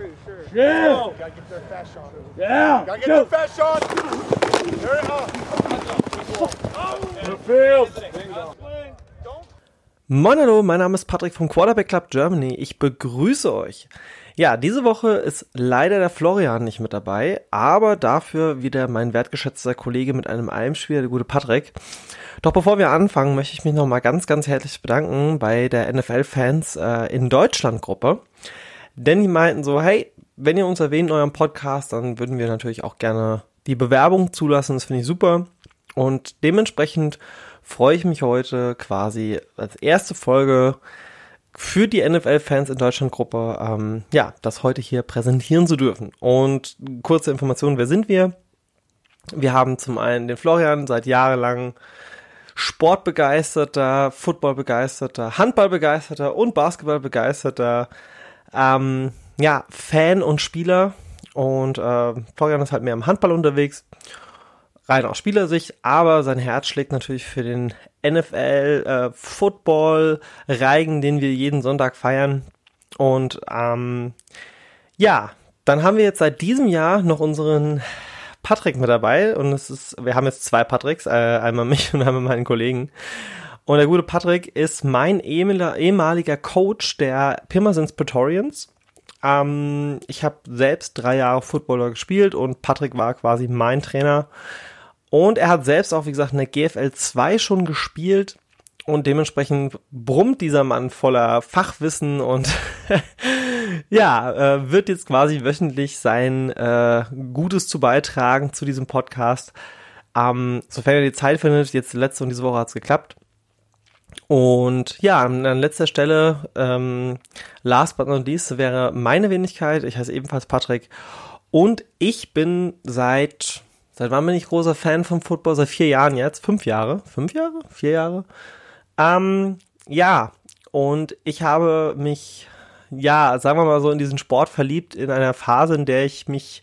pretty sure. Yeah. Oh, gotta get their fast shot. Yeah. Gotta get their fast shot. There it Moin hallo, mein Name ist Patrick vom Quarterback Club Germany. Ich begrüße euch. Ja, diese Woche ist leider der Florian nicht mit dabei, aber dafür wieder mein wertgeschätzter Kollege mit einem Almspieler, der gute Patrick. Doch bevor wir anfangen, möchte ich mich nochmal ganz, ganz herzlich bedanken bei der NFL-Fans äh, in Deutschland-Gruppe. Denn die meinten so, hey, wenn ihr uns erwähnt in eurem Podcast, dann würden wir natürlich auch gerne die Bewerbung zulassen. Das finde ich super. Und dementsprechend freue ich mich heute quasi als erste Folge für die NFL-Fans in Deutschland-Gruppe, ähm, ja, das heute hier präsentieren zu dürfen. Und kurze Information, wer sind wir? Wir haben zum einen den Florian, seit jahrelang sportbegeisterter, footballbegeisterter, handballbegeisterter und basketballbegeisterter, ähm, ja, Fan und Spieler. Und äh, Florian ist halt mehr im Handball unterwegs, rein aus Spielersicht, aber sein Herz schlägt natürlich für den NFL äh, den wir jeden Sonntag feiern. Und ähm, ja, dann haben wir jetzt seit diesem Jahr noch unseren Patrick mit dabei und es ist, wir haben jetzt zwei Patricks, äh, einmal mich und einmal meinen Kollegen. Und der gute Patrick ist mein ehemaliger Coach der Pirmasens Praetorians. Ähm, ich habe selbst drei Jahre Footballer gespielt und Patrick war quasi mein Trainer. Und er hat selbst auch, wie gesagt, in der GFL 2 schon gespielt. Und dementsprechend brummt dieser Mann voller Fachwissen und ja, äh, wird jetzt quasi wöchentlich sein äh, Gutes zu beitragen zu diesem Podcast. Ähm, sofern er die Zeit findet, jetzt letzte und diese Woche hat's geklappt. Und ja, an letzter Stelle, ähm, last but not least, wäre meine Wenigkeit. Ich heiße ebenfalls Patrick. Und ich bin seit, seit wann bin ich großer Fan vom Football? Seit vier Jahren jetzt. Fünf Jahre? Fünf Jahre? Vier Jahre? Ähm, ja, und ich habe mich, ja, sagen wir mal so, in diesen Sport verliebt, in einer Phase, in der ich mich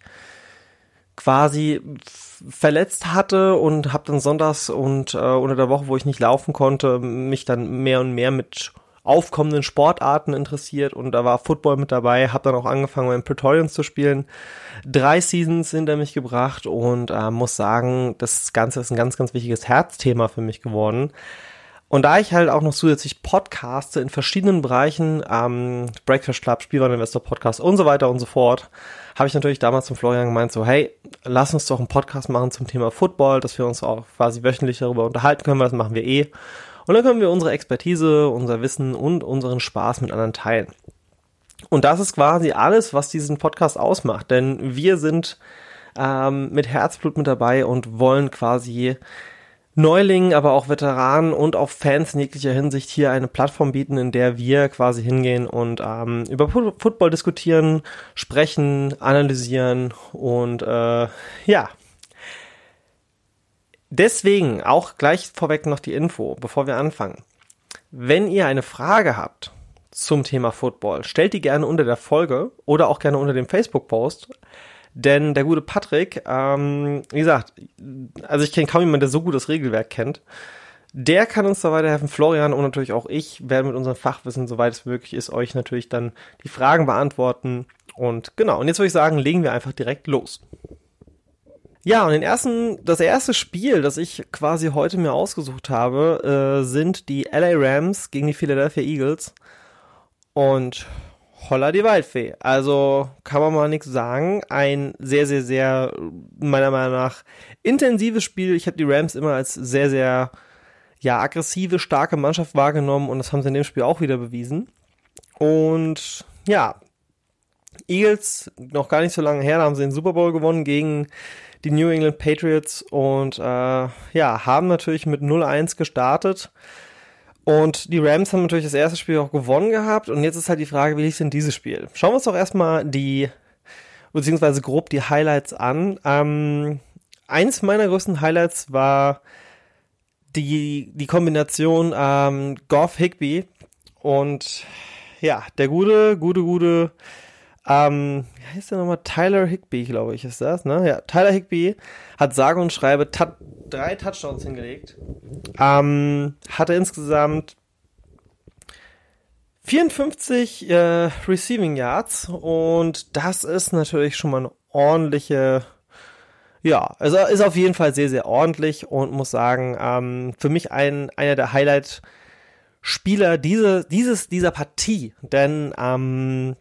quasi verletzt hatte und habe dann sonntags und äh, unter der Woche, wo ich nicht laufen konnte, mich dann mehr und mehr mit aufkommenden Sportarten interessiert und da war Football mit dabei, habe dann auch angefangen beim Praetorians zu spielen, drei Seasons hinter mich gebracht und äh, muss sagen, das Ganze ist ein ganz, ganz wichtiges Herzthema für mich geworden. Und da ich halt auch noch zusätzlich podcaste in verschiedenen Bereichen, ähm, Breakfast Club, Spielwareninvestor Podcast und so weiter und so fort, habe ich natürlich damals zum Florian gemeint, so, hey, lass uns doch einen Podcast machen zum Thema Football, dass wir uns auch quasi wöchentlich darüber unterhalten können, weil das machen wir eh. Und dann können wir unsere Expertise, unser Wissen und unseren Spaß mit anderen teilen. Und das ist quasi alles, was diesen Podcast ausmacht, denn wir sind ähm, mit Herzblut mit dabei und wollen quasi Neulingen, aber auch Veteranen und auch Fans in jeglicher Hinsicht hier eine Plattform bieten, in der wir quasi hingehen und ähm, über Football diskutieren, sprechen, analysieren und äh, ja. Deswegen auch gleich vorweg noch die Info, bevor wir anfangen. Wenn ihr eine Frage habt zum Thema Football, stellt die gerne unter der Folge oder auch gerne unter dem Facebook-Post. Denn der gute Patrick, ähm, wie gesagt, also ich kenne kaum jemanden, der so gut das Regelwerk kennt. Der kann uns da weiterhelfen. Florian und natürlich auch ich werden mit unserem Fachwissen, soweit es möglich ist, euch natürlich dann die Fragen beantworten. Und genau, und jetzt würde ich sagen, legen wir einfach direkt los. Ja, und den ersten, das erste Spiel, das ich quasi heute mir ausgesucht habe, äh, sind die LA Rams gegen die Philadelphia Eagles. Und holla die Waldfee. Also kann man mal nichts sagen. Ein sehr, sehr, sehr, meiner Meinung nach, intensives Spiel. Ich habe die Rams immer als sehr, sehr, ja, aggressive, starke Mannschaft wahrgenommen und das haben sie in dem Spiel auch wieder bewiesen. Und ja, Eagles, noch gar nicht so lange her, da haben sie den Super Bowl gewonnen gegen die New England Patriots und äh, ja, haben natürlich mit 0-1 gestartet. Und die Rams haben natürlich das erste Spiel auch gewonnen gehabt. Und jetzt ist halt die Frage, wie lief denn dieses Spiel? Schauen wir uns doch erstmal die, beziehungsweise grob die Highlights an. Ähm, eins meiner größten Highlights war die, die Kombination ähm, Goff Higby und ja, der gute, gute, gute ähm, wie heißt der nochmal? Tyler Higby, glaube ich, ist das, ne? Ja, Tyler Higby hat sage und schreibe drei Touchdowns hingelegt. Ähm, hatte insgesamt 54 äh, Receiving Yards und das ist natürlich schon mal eine ordentliche, ja, also ist auf jeden Fall sehr, sehr ordentlich und muss sagen, ähm, für mich ein, einer der Highlight-Spieler diese, dieses, dieser Partie, denn ähm,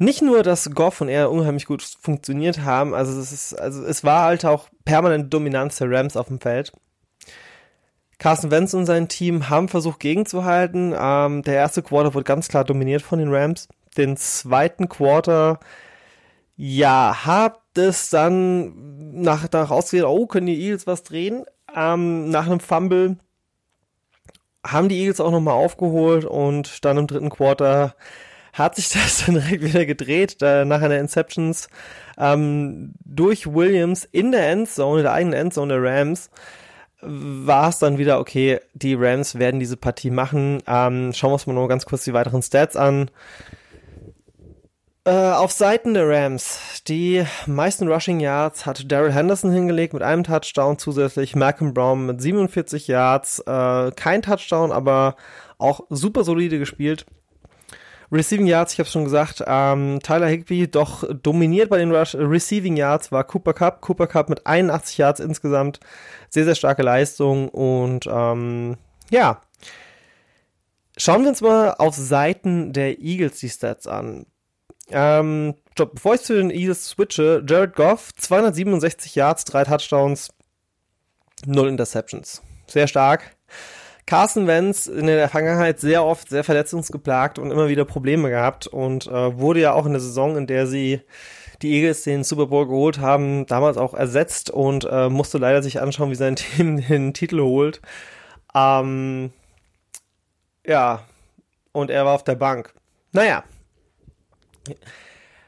nicht nur, dass Goff und er unheimlich gut funktioniert haben, also es ist, also es war halt auch permanent Dominanz der Rams auf dem Feld. Carson Wentz und sein Team haben versucht gegenzuhalten. Ähm, der erste Quarter wurde ganz klar dominiert von den Rams. Den zweiten Quarter, ja, hat es dann nach, nach ausgesehen, oh, können die Eagles was drehen? Ähm, nach einem Fumble haben die Eagles auch nochmal aufgeholt und dann im dritten Quarter hat sich das dann direkt wieder gedreht, äh, nach einer Inceptions ähm, durch Williams in der Endzone, der eigenen Endzone der Rams war es dann wieder, okay, die Rams werden diese Partie machen. Ähm, schauen wir uns mal noch ganz kurz die weiteren Stats an. Äh, auf Seiten der Rams, die meisten Rushing Yards hat Daryl Henderson hingelegt mit einem Touchdown zusätzlich, Malcolm Brown mit 47 Yards, äh, kein Touchdown, aber auch super solide gespielt. Receiving Yards, ich habe schon gesagt, ähm, Tyler Higby doch dominiert bei den Rush Receiving Yards war Cooper Cup. Cooper Cup mit 81 Yards insgesamt. Sehr, sehr starke Leistung und ähm, ja. Schauen wir uns mal auf Seiten der Eagles die Stats an. Ähm, bevor ich zu den Eagles switche, Jared Goff, 267 Yards, drei Touchdowns, null Interceptions. Sehr stark. Carson Wentz in der Vergangenheit sehr oft sehr verletzungsgeplagt und immer wieder Probleme gehabt und äh, wurde ja auch in der Saison, in der sie die Eagles den Super Bowl geholt haben, damals auch ersetzt und äh, musste leider sich anschauen, wie sein Team den Titel holt. Ähm, ja, und er war auf der Bank. Naja.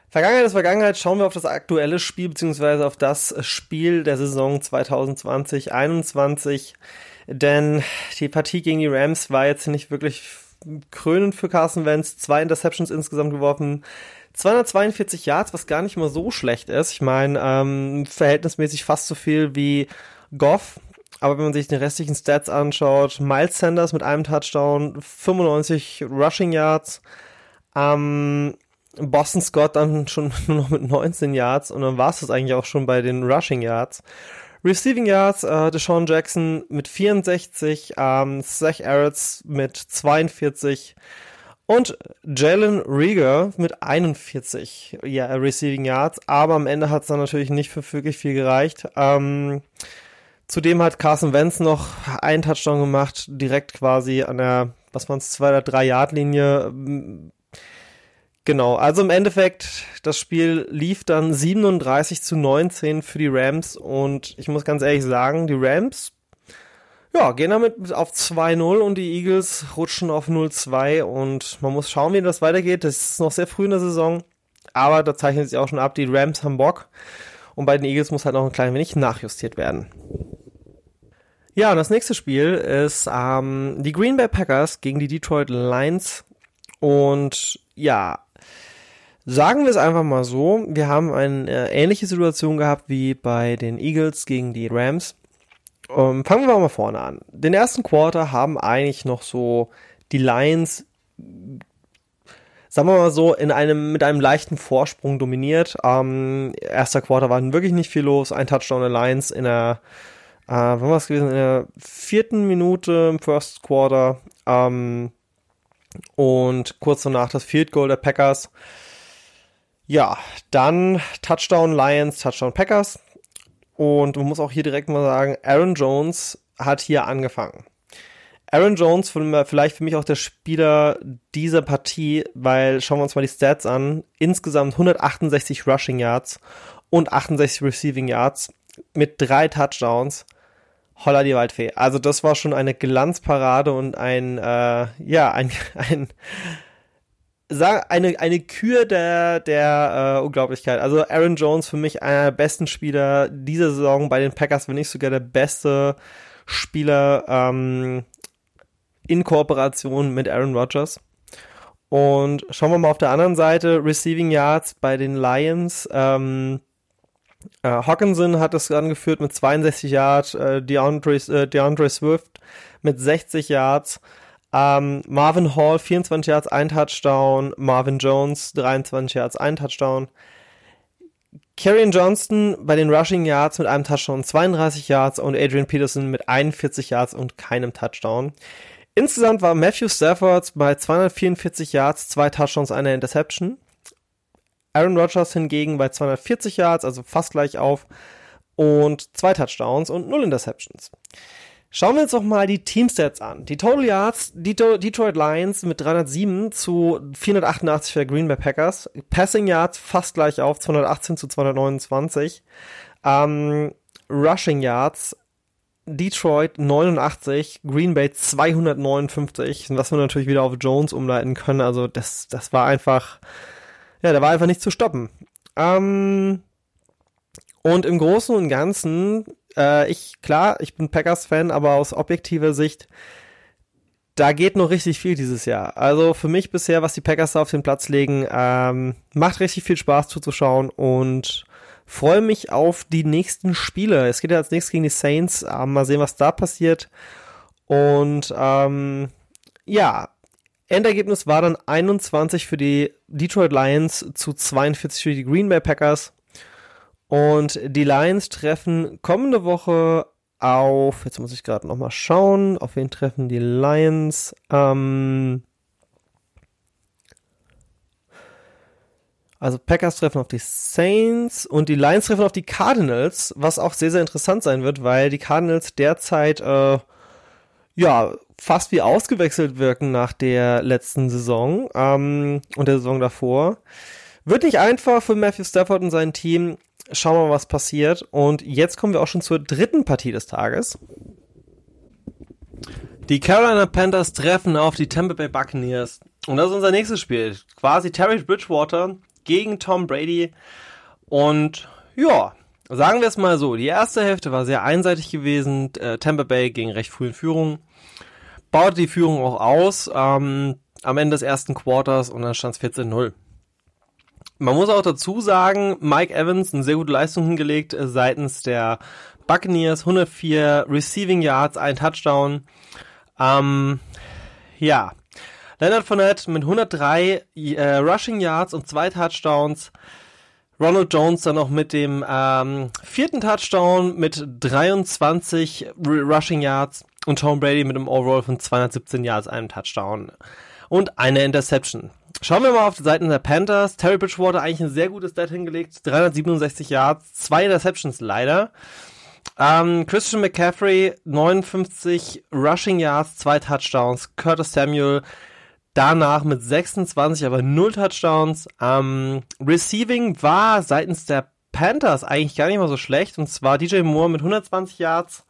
Vergangenheit ist Vergangenheit. Schauen wir auf das aktuelle Spiel, beziehungsweise auf das Spiel der Saison 2020-21. Denn die Partie gegen die Rams war jetzt nicht wirklich krönend für Carson Wentz. Zwei Interceptions insgesamt geworfen. 242 Yards, was gar nicht mal so schlecht ist. Ich meine, ähm, verhältnismäßig fast so viel wie Goff. Aber wenn man sich den restlichen Stats anschaut, Miles Sanders mit einem Touchdown, 95 Rushing Yards, ähm, Boston Scott dann schon nur noch mit 19 Yards und dann war es das eigentlich auch schon bei den Rushing Yards. Receiving Yards, äh, Deshaun Jackson mit 64, ähm, Zach Ertz mit 42 und Jalen Rieger mit 41 ja, Receiving Yards, aber am Ende hat es dann natürlich nicht für wirklich viel gereicht. Ähm, zudem hat Carson Wentz noch einen Touchdown gemacht, direkt quasi an der, was waren es, zwei oder drei Yard Linie Genau, also im Endeffekt, das Spiel lief dann 37 zu 19 für die Rams und ich muss ganz ehrlich sagen, die Rams, ja, gehen damit auf 2-0 und die Eagles rutschen auf 0-2 und man muss schauen, wie das weitergeht. Das ist noch sehr früh in der Saison, aber da zeichnet sich auch schon ab, die Rams haben Bock und bei den Eagles muss halt noch ein klein wenig nachjustiert werden. Ja, und das nächste Spiel ist ähm, die Green Bay Packers gegen die Detroit Lions. Und ja, Sagen wir es einfach mal so, wir haben eine äh, ähnliche Situation gehabt wie bei den Eagles gegen die Rams. Ähm, fangen wir mal vorne an. Den ersten Quarter haben eigentlich noch so die Lions, sagen wir mal so, in einem, mit einem leichten Vorsprung dominiert. Ähm, erster Quarter war wirklich nicht viel los, ein Touchdown der Lions in der, äh, wann war es gewesen, in der vierten Minute im First Quarter. Ähm, und kurz danach das Field Goal der Packers. Ja, dann Touchdown Lions, Touchdown Packers. Und man muss auch hier direkt mal sagen, Aaron Jones hat hier angefangen. Aaron Jones, vielleicht für mich auch der Spieler dieser Partie, weil schauen wir uns mal die Stats an. Insgesamt 168 Rushing Yards und 68 Receiving Yards mit drei Touchdowns. Holla die Waldfee. Also das war schon eine Glanzparade und ein, äh, ja, ein, ein eine, eine Kür der, der äh, Unglaublichkeit. Also Aaron Jones für mich einer der besten Spieler dieser Saison bei den Packers, wenn nicht sogar der beste Spieler ähm, in Kooperation mit Aaron Rodgers. Und schauen wir mal auf der anderen Seite, Receiving Yards bei den Lions. Ähm, äh, Hawkinson hat es angeführt mit 62 Yards, äh, DeAndre, äh, DeAndre Swift mit 60 Yards. Ähm, Marvin Hall 24 Yards, ein Touchdown. Marvin Jones 23 Yards, ein Touchdown. Karrion Johnston bei den Rushing Yards mit einem Touchdown 32 Yards und Adrian Peterson mit 41 Yards und keinem Touchdown. Insgesamt war Matthew Stafford bei 244 Yards, zwei Touchdowns, eine Interception. Aaron Rodgers hingegen bei 240 Yards, also fast gleich auf, und zwei Touchdowns und null Interceptions. Schauen wir uns noch mal die Teamstats an. Die Total Yards, Detroit Lions mit 307 zu 488 für Green Bay Packers. Passing Yards fast gleich auf, 218 zu 229. Ähm, Rushing Yards, Detroit 89, Green Bay 259, was wir natürlich wieder auf Jones umleiten können. Also das, das war einfach, ja, da war einfach nicht zu stoppen. Ähm, und im Großen und Ganzen äh, ich, klar, ich bin Packers-Fan, aber aus objektiver Sicht, da geht noch richtig viel dieses Jahr. Also für mich bisher, was die Packers da auf den Platz legen, ähm, macht richtig viel Spaß zuzuschauen und freue mich auf die nächsten Spiele. Es geht ja als nächstes gegen die Saints. Äh, mal sehen, was da passiert. Und ähm, ja, Endergebnis war dann 21 für die Detroit Lions zu 42 für die Green Bay Packers. Und die Lions treffen kommende Woche auf, jetzt muss ich gerade nochmal schauen, auf wen treffen die Lions? Ähm, also Packers treffen auf die Saints und die Lions treffen auf die Cardinals, was auch sehr, sehr interessant sein wird, weil die Cardinals derzeit, äh, ja, fast wie ausgewechselt wirken nach der letzten Saison ähm, und der Saison davor. Wird nicht einfach für Matthew Stafford und sein Team schauen wir mal, was passiert. Und jetzt kommen wir auch schon zur dritten Partie des Tages. Die Carolina Panthers treffen auf die Tampa Bay Buccaneers. Und das ist unser nächstes Spiel. Quasi Terry Bridgewater gegen Tom Brady. Und ja, sagen wir es mal so. Die erste Hälfte war sehr einseitig gewesen. Äh, Tampa Bay ging recht früh in Führung. Baute die Führung auch aus ähm, am Ende des ersten Quarters und dann stand es 14-0. Man muss auch dazu sagen, Mike Evans eine sehr gute Leistung hingelegt äh, seitens der Buccaneers, 104 Receiving Yards, ein Touchdown. Ähm, ja, Leonard Fournette mit 103 äh, Rushing Yards und zwei Touchdowns. Ronald Jones dann noch mit dem ähm, vierten Touchdown mit 23 Rushing Yards und Tom Brady mit einem Overall von 217 Yards, einem Touchdown und eine Interception. Schauen wir mal auf die Seiten der Panthers. Terry Bridgewater eigentlich ein sehr gutes Stat hingelegt. 367 Yards, zwei Interceptions leider. Ähm, Christian McCaffrey, 59 Rushing Yards, zwei Touchdowns. Curtis Samuel danach mit 26, aber null Touchdowns. Ähm, Receiving war seitens der Panthers eigentlich gar nicht mal so schlecht. Und zwar DJ Moore mit 120 Yards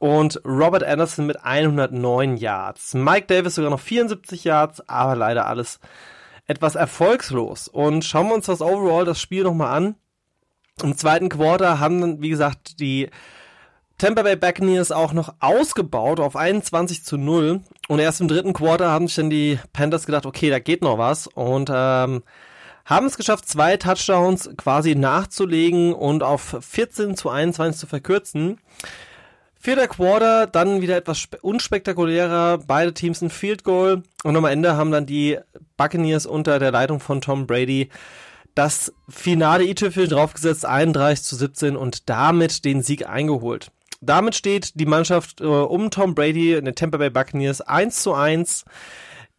und Robert Anderson mit 109 Yards. Mike Davis sogar noch 74 Yards, aber leider alles etwas erfolgslos. Und schauen wir uns das overall das Spiel nochmal an. Im zweiten Quarter haben wie gesagt, die Tampa Bay Buccaneers auch noch ausgebaut auf 21 zu 0. Und erst im dritten Quarter haben sich dann die Panthers gedacht, okay, da geht noch was. Und ähm, haben es geschafft, zwei Touchdowns quasi nachzulegen und auf 14 zu 21 zu verkürzen. Vierter Quarter, dann wieder etwas unspektakulärer. Beide Teams ein Field Goal. Und am Ende haben dann die Buccaneers unter der Leitung von Tom Brady das finale i-Tüpfel draufgesetzt, 31 zu 17 und damit den Sieg eingeholt. Damit steht die Mannschaft äh, um Tom Brady in den Tampa Bay Buccaneers 1 zu 1.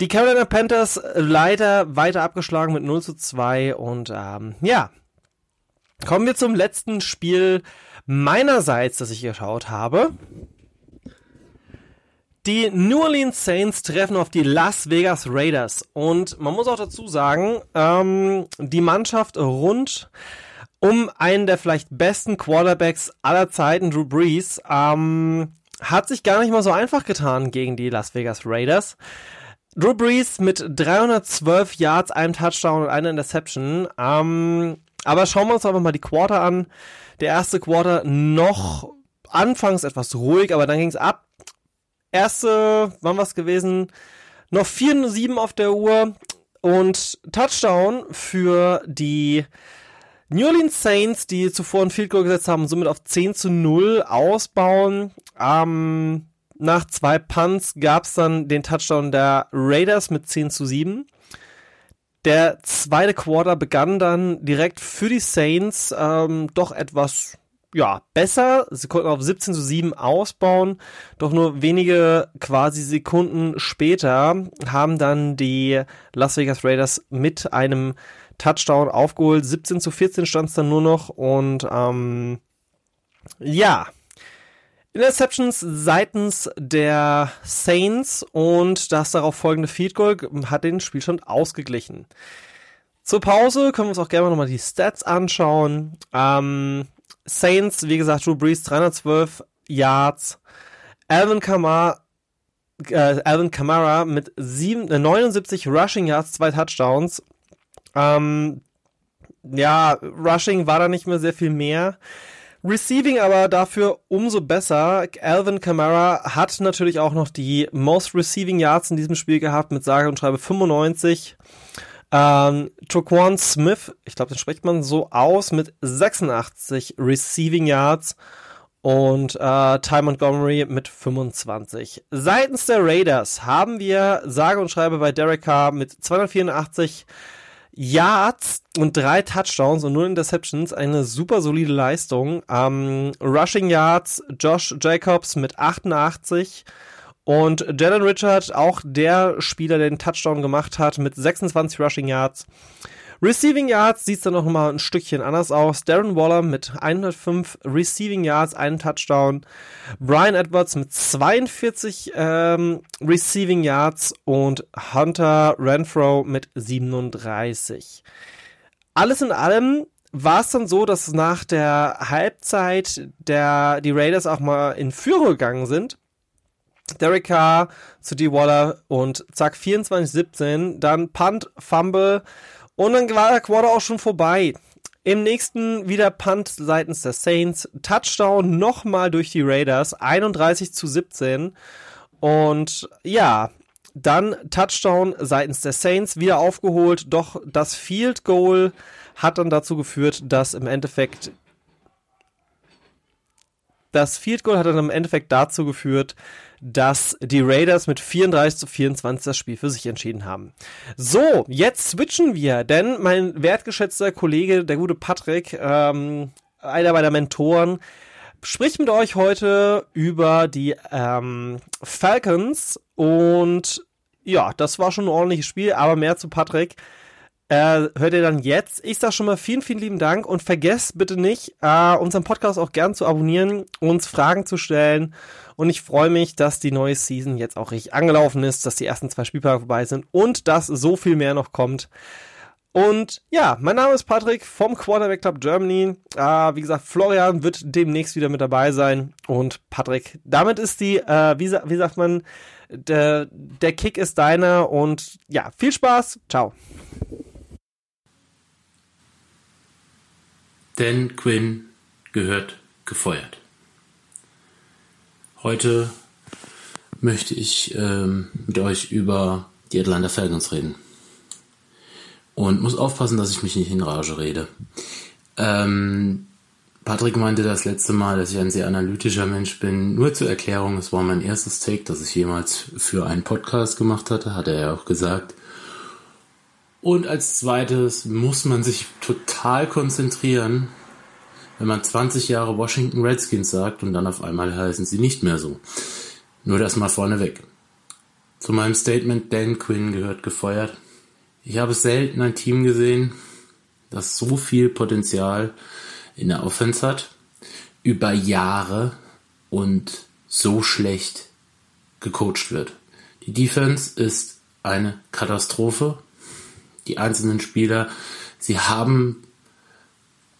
Die Carolina Panthers leider weiter abgeschlagen mit 0 zu 2 und ähm, ja, kommen wir zum letzten Spiel meinerseits, das ich geschaut habe. Die New Orleans Saints treffen auf die Las Vegas Raiders. Und man muss auch dazu sagen, ähm, die Mannschaft rund um einen der vielleicht besten Quarterbacks aller Zeiten, Drew Brees, ähm, hat sich gar nicht mal so einfach getan gegen die Las Vegas Raiders. Drew Brees mit 312 Yards, einem Touchdown und einer Interception. Ähm, aber schauen wir uns einfach mal die Quarter an. Der erste Quarter noch anfangs etwas ruhig, aber dann ging es ab. Erste, wann was gewesen? Noch 4-7 auf der Uhr und Touchdown für die New Orleans Saints, die zuvor ein Field Goal gesetzt haben, somit auf 10 zu 0 ausbauen. Ähm, nach zwei Punts gab es dann den Touchdown der Raiders mit 10 zu 7. Der zweite Quarter begann dann direkt für die Saints ähm, doch etwas ja, besser. Sie konnten auf 17 zu 7 ausbauen, doch nur wenige quasi Sekunden später haben dann die Las Vegas Raiders mit einem Touchdown aufgeholt. 17 zu 14 stand es dann nur noch und ähm, ja, Interceptions seitens der Saints und das darauf folgende Field Goal hat den Spielstand ausgeglichen. Zur Pause können wir uns auch gerne nochmal die Stats anschauen. Ähm, Saints, wie gesagt, Drew Brees 312 Yards. Alvin Kamara, äh, Alvin Kamara mit sieben, äh, 79 Rushing Yards, zwei Touchdowns. Ähm, ja, Rushing war da nicht mehr sehr viel mehr. Receiving aber dafür umso besser. Alvin Kamara hat natürlich auch noch die Most Receiving Yards in diesem Spiel gehabt mit sage und schreibe 95. Ähm, Toquan Smith, ich glaube, den spricht man so aus, mit 86 Receiving Yards und äh, Ty Montgomery mit 25. Seitens der Raiders haben wir sage und schreibe bei Derek Carr mit 284 Yards und drei Touchdowns und null Interceptions. Eine super solide Leistung. Ähm, Rushing Yards, Josh Jacobs mit 88 und Jalen Richard, auch der Spieler, der den Touchdown gemacht hat, mit 26 Rushing Yards. Receiving Yards sieht es dann noch mal ein Stückchen anders aus. Darren Waller mit 105 Receiving Yards, einen Touchdown. Brian Edwards mit 42 ähm, Receiving Yards und Hunter Renfro mit 37. Alles in allem war es dann so, dass nach der Halbzeit der, die Raiders auch mal in Führung gegangen sind. Derek Carr zu D. Waller und zack, 24-17, dann Punt, Fumble und dann war der Quarter auch schon vorbei. Im nächsten wieder Punt seitens der Saints, Touchdown nochmal durch die Raiders, 31 zu 17 und ja, dann Touchdown seitens der Saints. Wieder aufgeholt, doch das Field Goal hat dann dazu geführt, dass im Endeffekt das Field Goal hat dann im Endeffekt dazu geführt, dass die Raiders mit 34 zu 24 das Spiel für sich entschieden haben. So, jetzt switchen wir, denn mein wertgeschätzter Kollege, der gute Patrick, ähm, einer meiner Mentoren, spricht mit euch heute über die ähm, Falcons und ja, das war schon ein ordentliches Spiel, aber mehr zu Patrick äh, hört ihr dann jetzt. Ich sag schon mal vielen, vielen lieben Dank und vergesst bitte nicht, äh, unseren Podcast auch gern zu abonnieren, uns Fragen zu stellen. Und ich freue mich, dass die neue Season jetzt auch richtig angelaufen ist, dass die ersten zwei Spieltage vorbei sind und dass so viel mehr noch kommt. Und ja, mein Name ist Patrick vom Quarterback Club Germany. Äh, wie gesagt, Florian wird demnächst wieder mit dabei sein. Und Patrick, damit ist die, äh, wie, wie sagt man, der, der Kick ist deiner. Und ja, viel Spaß. Ciao. Dan Quinn gehört gefeuert. Heute möchte ich ähm, mit euch über die Atlanta Falcons reden. Und muss aufpassen, dass ich mich nicht in Rage rede. Ähm, Patrick meinte das letzte Mal, dass ich ein sehr analytischer Mensch bin. Nur zur Erklärung, es war mein erstes Take, das ich jemals für einen Podcast gemacht hatte, hat er ja auch gesagt. Und als zweites muss man sich total konzentrieren, wenn man 20 Jahre Washington Redskins sagt und dann auf einmal heißen sie nicht mehr so. Nur das mal vorneweg. Zu meinem Statement, Dan Quinn gehört gefeuert. Ich habe selten ein Team gesehen, das so viel Potenzial in der Offense hat, über Jahre und so schlecht gecoacht wird. Die Defense ist eine Katastrophe die einzelnen Spieler, sie haben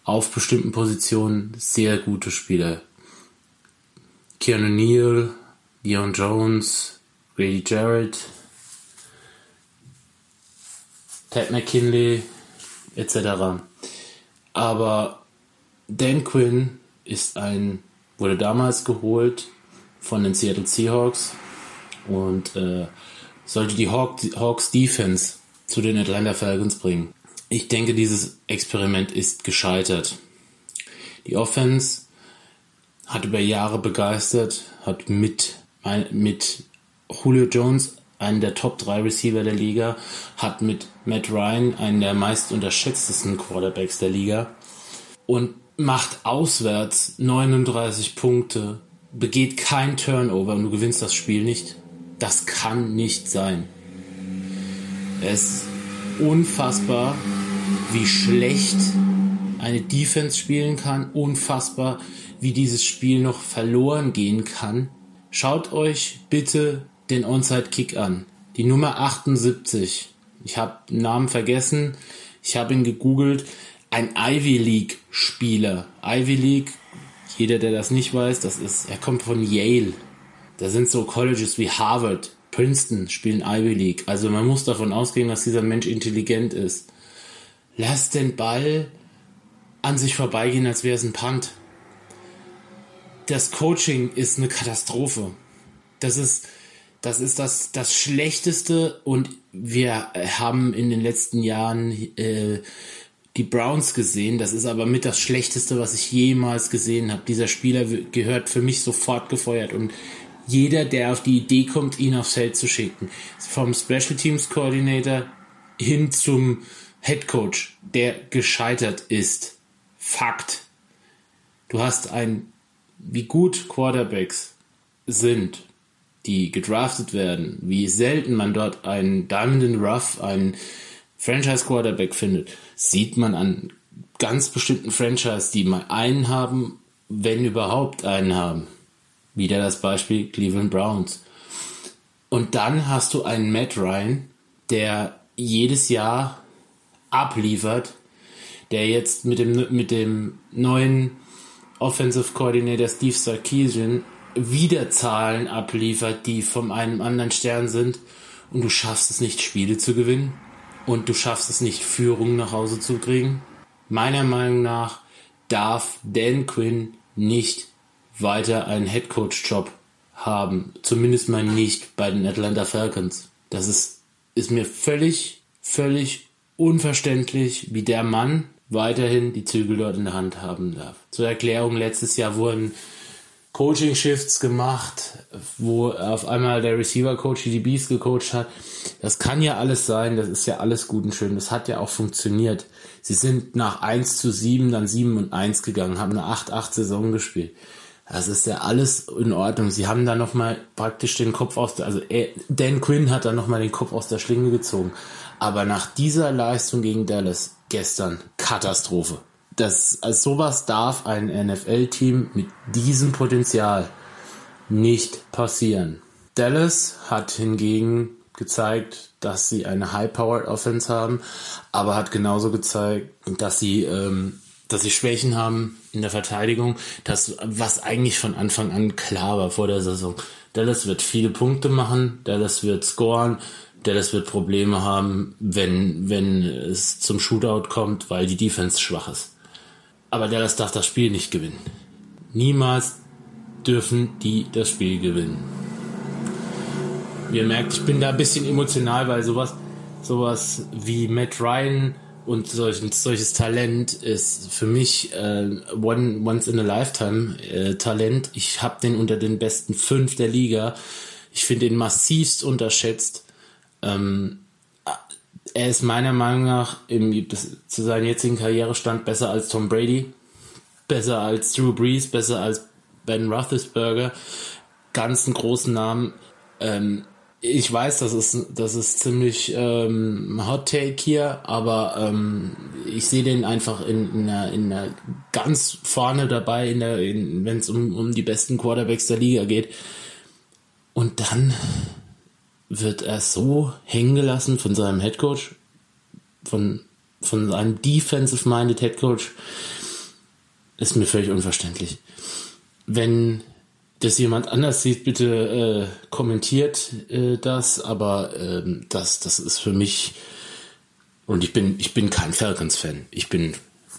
auf bestimmten Positionen sehr gute Spieler. Keanu Neal, Leon Jones, Grady Jarrett, Ted McKinley etc. Aber Dan Quinn ist ein, wurde damals geholt von den Seattle Seahawks und äh, sollte die Hawks Defense zu den Atlanta Falcons bringen. Ich denke, dieses Experiment ist gescheitert. Die Offense hat über Jahre begeistert, hat mit mit Julio Jones einen der Top 3 Receiver der Liga, hat mit Matt Ryan einen der meist unterschätztesten Quarterbacks der Liga und macht auswärts 39 Punkte, begeht kein Turnover und du gewinnst das Spiel nicht. Das kann nicht sein. Es ist unfassbar, wie schlecht eine Defense spielen kann. Unfassbar, wie dieses Spiel noch verloren gehen kann. Schaut euch bitte den Onside Kick an. Die Nummer 78. Ich habe den Namen vergessen. Ich habe ihn gegoogelt. Ein Ivy League Spieler. Ivy League, jeder, der das nicht weiß, das ist, er kommt von Yale. Da sind so Colleges wie Harvard, Princeton spielen Ivy League. Also man muss davon ausgehen, dass dieser Mensch intelligent ist. Lass den Ball an sich vorbeigehen, als wäre es ein Punt. Das Coaching ist eine Katastrophe. Das ist, das ist das, das Schlechteste und wir haben in den letzten Jahren äh, die Browns gesehen. Das ist aber mit das Schlechteste, was ich jemals gesehen habe. Dieser Spieler gehört für mich sofort gefeuert und jeder, der auf die Idee kommt, ihn aufs Feld zu schicken, vom Special Teams Coordinator hin zum Head Coach, der gescheitert ist. Fakt. Du hast ein, wie gut Quarterbacks sind, die gedraftet werden, wie selten man dort einen Diamond in Rough, einen Franchise Quarterback findet, sieht man an ganz bestimmten Franchise, die mal einen haben, wenn überhaupt einen haben. Wieder das Beispiel Cleveland Browns. Und dann hast du einen Matt Ryan, der jedes Jahr abliefert, der jetzt mit dem, mit dem neuen Offensive Coordinator Steve Sarkisian wieder Zahlen abliefert, die von einem anderen Stern sind und du schaffst es nicht, Spiele zu gewinnen und du schaffst es nicht, Führung nach Hause zu kriegen. Meiner Meinung nach darf Dan Quinn nicht weiter einen Headcoach-Job haben. Zumindest mal nicht bei den Atlanta Falcons. Das ist, ist mir völlig, völlig unverständlich, wie der Mann weiterhin die Zügel dort in der Hand haben darf. Zur Erklärung, letztes Jahr wurden Coaching-Shifts gemacht, wo auf einmal der Receiver-Coach die DBs gecoacht hat. Das kann ja alles sein, das ist ja alles gut und schön, das hat ja auch funktioniert. Sie sind nach 1 zu 7, dann 7 und 1 gegangen, haben eine 8-8-Saison gespielt. Das ist ja alles in Ordnung. Sie haben da nochmal praktisch den Kopf aus der, also Dan Quinn hat da nochmal den Kopf aus der Schlinge gezogen. Aber nach dieser Leistung gegen Dallas gestern, Katastrophe. Das, also sowas darf ein NFL-Team mit diesem Potenzial nicht passieren. Dallas hat hingegen gezeigt, dass sie eine High-Powered Offense haben, aber hat genauso gezeigt, dass sie, ähm, dass sie Schwächen haben in der Verteidigung, das, was eigentlich von Anfang an klar war vor der Saison. Dallas wird viele Punkte machen, Dallas wird scoren, Dallas wird Probleme haben, wenn, wenn es zum Shootout kommt, weil die Defense schwach ist. Aber Dallas darf das Spiel nicht gewinnen. Niemals dürfen die das Spiel gewinnen. Ihr merkt, ich bin da ein bisschen emotional, weil sowas, sowas wie Matt Ryan und solch, solches Talent ist für mich äh, one, once in a lifetime äh, Talent. Ich habe den unter den besten fünf der Liga. Ich finde ihn massivst unterschätzt. Ähm, er ist meiner Meinung nach im, zu seinem jetzigen Karrierestand besser als Tom Brady, besser als Drew Brees, besser als Ben Roethlisberger. Ganzen großen Namen. Ähm, ich weiß, das ist, das ist ziemlich ähm, Hot Take hier, aber ähm, ich sehe den einfach in, in, einer, in einer ganz vorne dabei, in der, wenn es um, um die besten Quarterbacks der Liga geht. Und dann wird er so hängen gelassen von seinem Headcoach, von, von einem defensive-minded Headcoach, ist mir völlig unverständlich. Wenn das jemand anders sieht, bitte äh, kommentiert äh, das, aber äh, das, das ist für mich und ich bin, ich bin kein Falcons-Fan. Ich bin,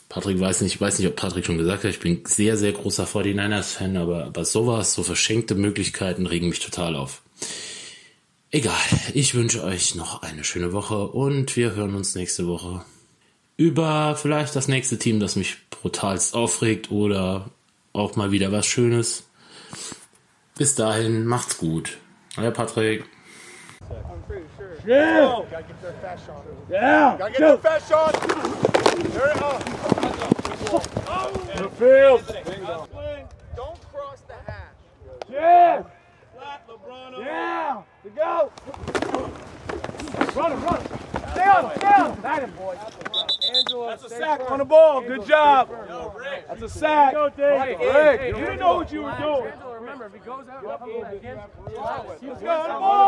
Patrick weiß nicht, ich weiß nicht, ob Patrick schon gesagt hat, ich bin sehr, sehr großer 49ers-Fan, aber, aber sowas, so verschenkte Möglichkeiten regen mich total auf. Egal, ich wünsche euch noch eine schöne Woche und wir hören uns nächste Woche über vielleicht das nächste Team, das mich brutalst aufregt oder auch mal wieder was Schönes. Bis dahin, macht's gut. Euer Patrick. Yeah. Gotta get their fast shot. Yeah. Gotta get their fast shot. There it up. The field. Don't cross the hash. Yeah. Yeah. To go. Run him, run him. Stay on him, stay on him. That him, boy. Angela, That's a sack on the ball. Good job. That's a sack. Go, Dave. Rick, you didn't know what you were doing. Remember, if he goes out, Let's go on the ball.